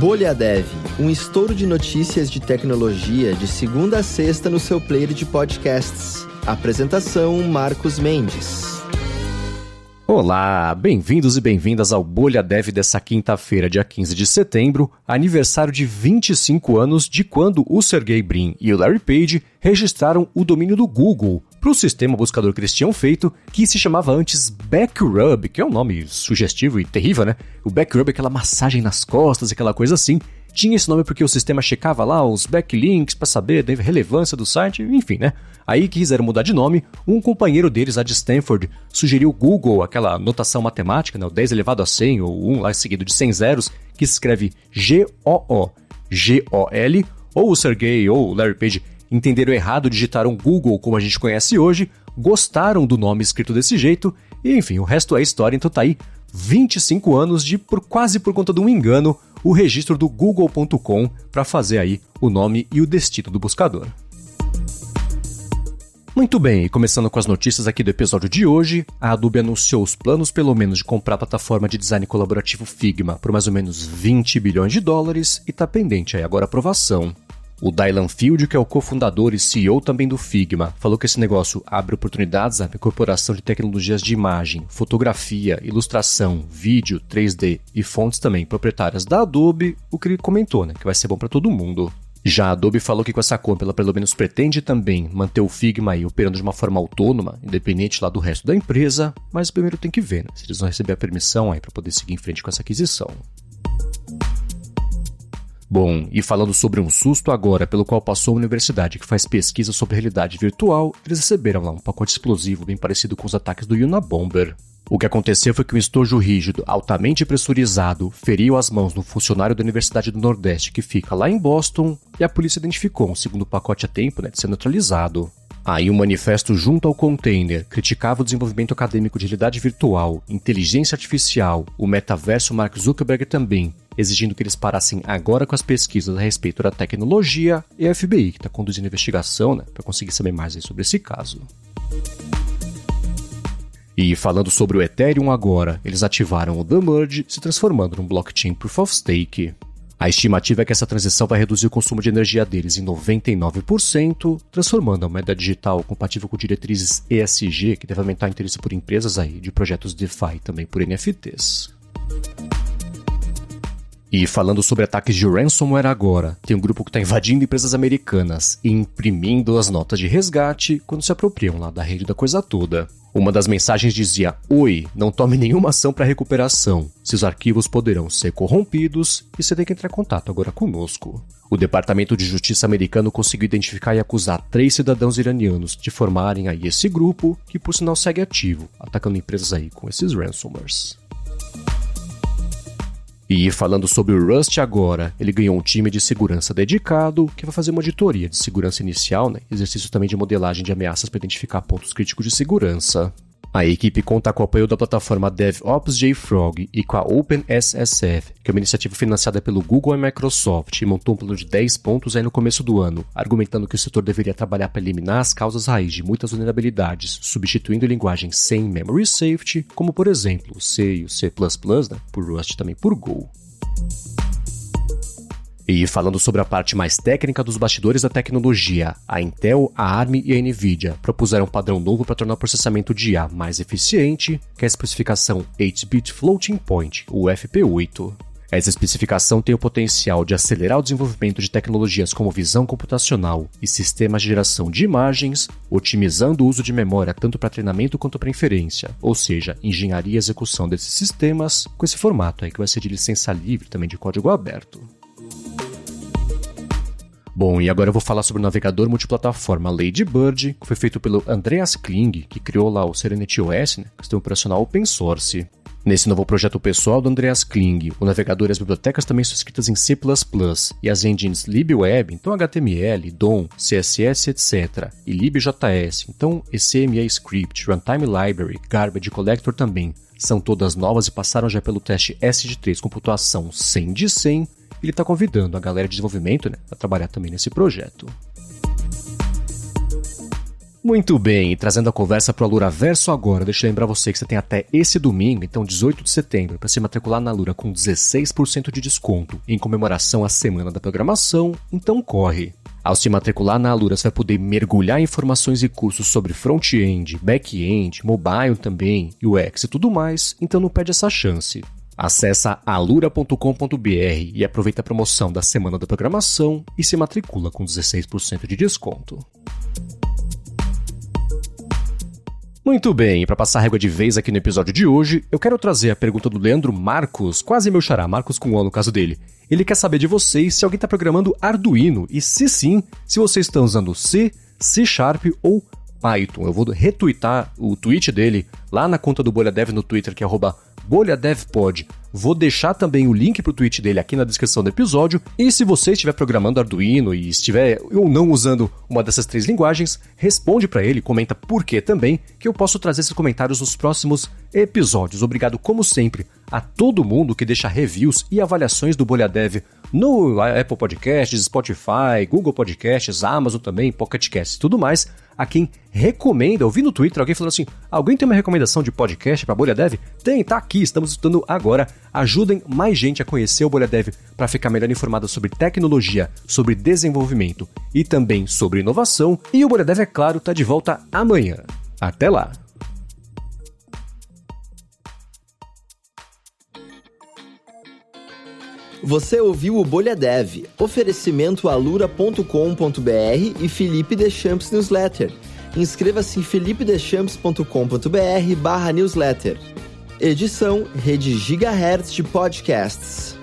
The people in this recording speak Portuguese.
Bolha Dev, um estouro de notícias de tecnologia de segunda a sexta no seu player de podcasts. Apresentação Marcos Mendes. Olá, bem-vindos e bem-vindas ao Bolha Dev dessa quinta-feira, dia 15 de setembro, aniversário de 25 anos de quando o Sergey Brin e o Larry Page registraram o domínio do Google para o sistema buscador que eles tinham feito, que se chamava antes Backrub, que é um nome sugestivo e terrível, né? O Backrub é aquela massagem nas costas, aquela coisa assim. Tinha esse nome porque o sistema checava lá os backlinks para saber da relevância do site, enfim, né? Aí que quiseram mudar de nome, um companheiro deles, lá de Stanford, sugeriu Google, aquela notação matemática, né, o 10 elevado a 100, ou 1 lá seguido de 100 zeros, que se escreve G-O-O, G-O-L, ou o Sergey ou o Larry Page entenderam errado, digitaram Google como a gente conhece hoje, gostaram do nome escrito desse jeito, e enfim, o resto é história, então tá aí 25 anos de, por quase por conta de um engano, o registro do google.com para fazer aí o nome e o destino do buscador. Muito bem, começando com as notícias aqui do episódio de hoje, a Adobe anunciou os planos pelo menos de comprar a plataforma de design colaborativo Figma por mais ou menos 20 bilhões de dólares e está pendente aí agora aprovação. O Dylan Field, que é o cofundador e CEO também do Figma, falou que esse negócio abre oportunidades à incorporação de tecnologias de imagem, fotografia, ilustração, vídeo, 3D e fontes também proprietárias da Adobe, o que ele comentou, né, que vai ser bom para todo mundo. Já a Adobe falou que com essa compra ela pelo menos pretende também manter o Figma aí operando de uma forma autônoma, independente lá do resto da empresa, mas primeiro tem que ver né, se eles vão receber a permissão aí para poder seguir em frente com essa aquisição. Bom, e falando sobre um susto agora pelo qual passou a universidade que faz pesquisa sobre realidade virtual, eles receberam lá um pacote explosivo bem parecido com os ataques do Unabomber. O que aconteceu foi que um estojo rígido, altamente pressurizado, feriu as mãos um funcionário da Universidade do Nordeste que fica lá em Boston e a polícia identificou um segundo pacote a tempo né, de ser neutralizado. Aí um manifesto junto ao container criticava o desenvolvimento acadêmico de realidade virtual, inteligência artificial, o metaverso Mark Zuckerberg também, exigindo que eles parassem agora com as pesquisas a respeito da tecnologia e a FBI, que está conduzindo investigação né, para conseguir saber mais sobre esse caso. E falando sobre o Ethereum agora, eles ativaram o The Merge, se transformando num blockchain Proof of Stake. A estimativa é que essa transição vai reduzir o consumo de energia deles em 99%, transformando a moeda digital compatível com diretrizes ESG, que deve aumentar o interesse por empresas aí de projetos DeFi também por NFTs. E falando sobre ataques de ransomware agora, tem um grupo que está invadindo empresas americanas e imprimindo as notas de resgate quando se apropriam lá da rede da coisa toda. Uma das mensagens dizia: Oi, não tome nenhuma ação para recuperação. Seus arquivos poderão ser corrompidos e você tem que entrar em contato agora conosco. O Departamento de Justiça americano conseguiu identificar e acusar três cidadãos iranianos de formarem aí esse grupo, que por sinal segue ativo, atacando empresas aí com esses ransomwares. E falando sobre o Rust agora, ele ganhou um time de segurança dedicado que vai fazer uma auditoria de segurança inicial, né? exercício também de modelagem de ameaças para identificar pontos críticos de segurança. A equipe conta com o apoio da plataforma DevOps JFrog e com a OpenSSF, que é uma iniciativa financiada pelo Google e Microsoft, e montou um plano de 10 pontos aí no começo do ano, argumentando que o setor deveria trabalhar para eliminar as causas raiz de muitas vulnerabilidades, substituindo linguagens sem memory safety, como por exemplo o C e o C++, né, por Rust também por Go. E falando sobre a parte mais técnica dos bastidores da tecnologia, a Intel, a ARM e a Nvidia propuseram um padrão novo para tornar o processamento de IA mais eficiente, que é a especificação 8-bit Floating Point, o FP8. Essa especificação tem o potencial de acelerar o desenvolvimento de tecnologias como visão computacional e sistemas de geração de imagens, otimizando o uso de memória tanto para treinamento quanto para inferência, ou seja, engenharia e execução desses sistemas, com esse formato aí que vai ser de licença livre também de código aberto. Bom, e agora eu vou falar sobre o navegador multiplataforma Ladybird, que foi feito pelo Andreas Kling, que criou lá o Serenity OS, né, sistema operacional open source. Nesse novo projeto pessoal do Andreas Kling, o navegador e as bibliotecas também são escritas em C++ e as engines libweb, então HTML, DOM, CSS, etc. e libjs, então ECMA Script, Runtime Library, Garbage Collector também. São todas novas e passaram já pelo teste S de 3 com pontuação 100 de 100 ele está convidando a galera de desenvolvimento né, a trabalhar também nesse projeto. Muito bem, trazendo a conversa para o Alura Verso agora, deixa eu lembrar você que você tem até esse domingo, então 18 de setembro, para se matricular na Alura com 16% de desconto, em comemoração à Semana da Programação, então corre. Ao se matricular na Alura, você vai poder mergulhar em informações e cursos sobre front-end, back-end, mobile também, UX e tudo mais, então não perde essa chance. Acesse alura.com.br e aproveita a promoção da Semana da Programação e se matricula com 16% de desconto. Muito bem, para passar régua de vez aqui no episódio de hoje, eu quero trazer a pergunta do Leandro Marcos, quase meu xará, Marcos com O no caso dele. Ele quer saber de vocês se alguém está programando Arduino e se sim, se vocês estão usando C, C Sharp ou Python. Eu vou retweetar o tweet dele lá na conta do Bolha Dev no Twitter, que é bolhadevpod. Vou deixar também o link para o tweet dele aqui na descrição do episódio. E se você estiver programando Arduino e estiver ou não usando uma dessas três linguagens, responde para ele, comenta por que também, que eu posso trazer esses comentários nos próximos episódios. Obrigado, como sempre, a todo mundo que deixa reviews e avaliações do Bolha Dev no Apple Podcasts, Spotify, Google Podcasts, Amazon também, Pocket Casts e tudo mais a quem recomenda. Eu vi no Twitter alguém falando assim: alguém tem uma recomendação de podcast para Bolha Dev? Tem, tá aqui, estamos estudando agora. Ajudem mais gente a conhecer o Bolha Dev para ficar melhor informada sobre tecnologia, sobre desenvolvimento e também sobre inovação. E o Bolha Dev, é claro, está de volta amanhã. Até lá! Você ouviu o Bolha Dev, oferecimento alura.com.br e Felipe Deschamps Newsletter. Inscreva-se em felipedeschamps.com.br barra newsletter. Edição Rede Gigahertz de Podcasts.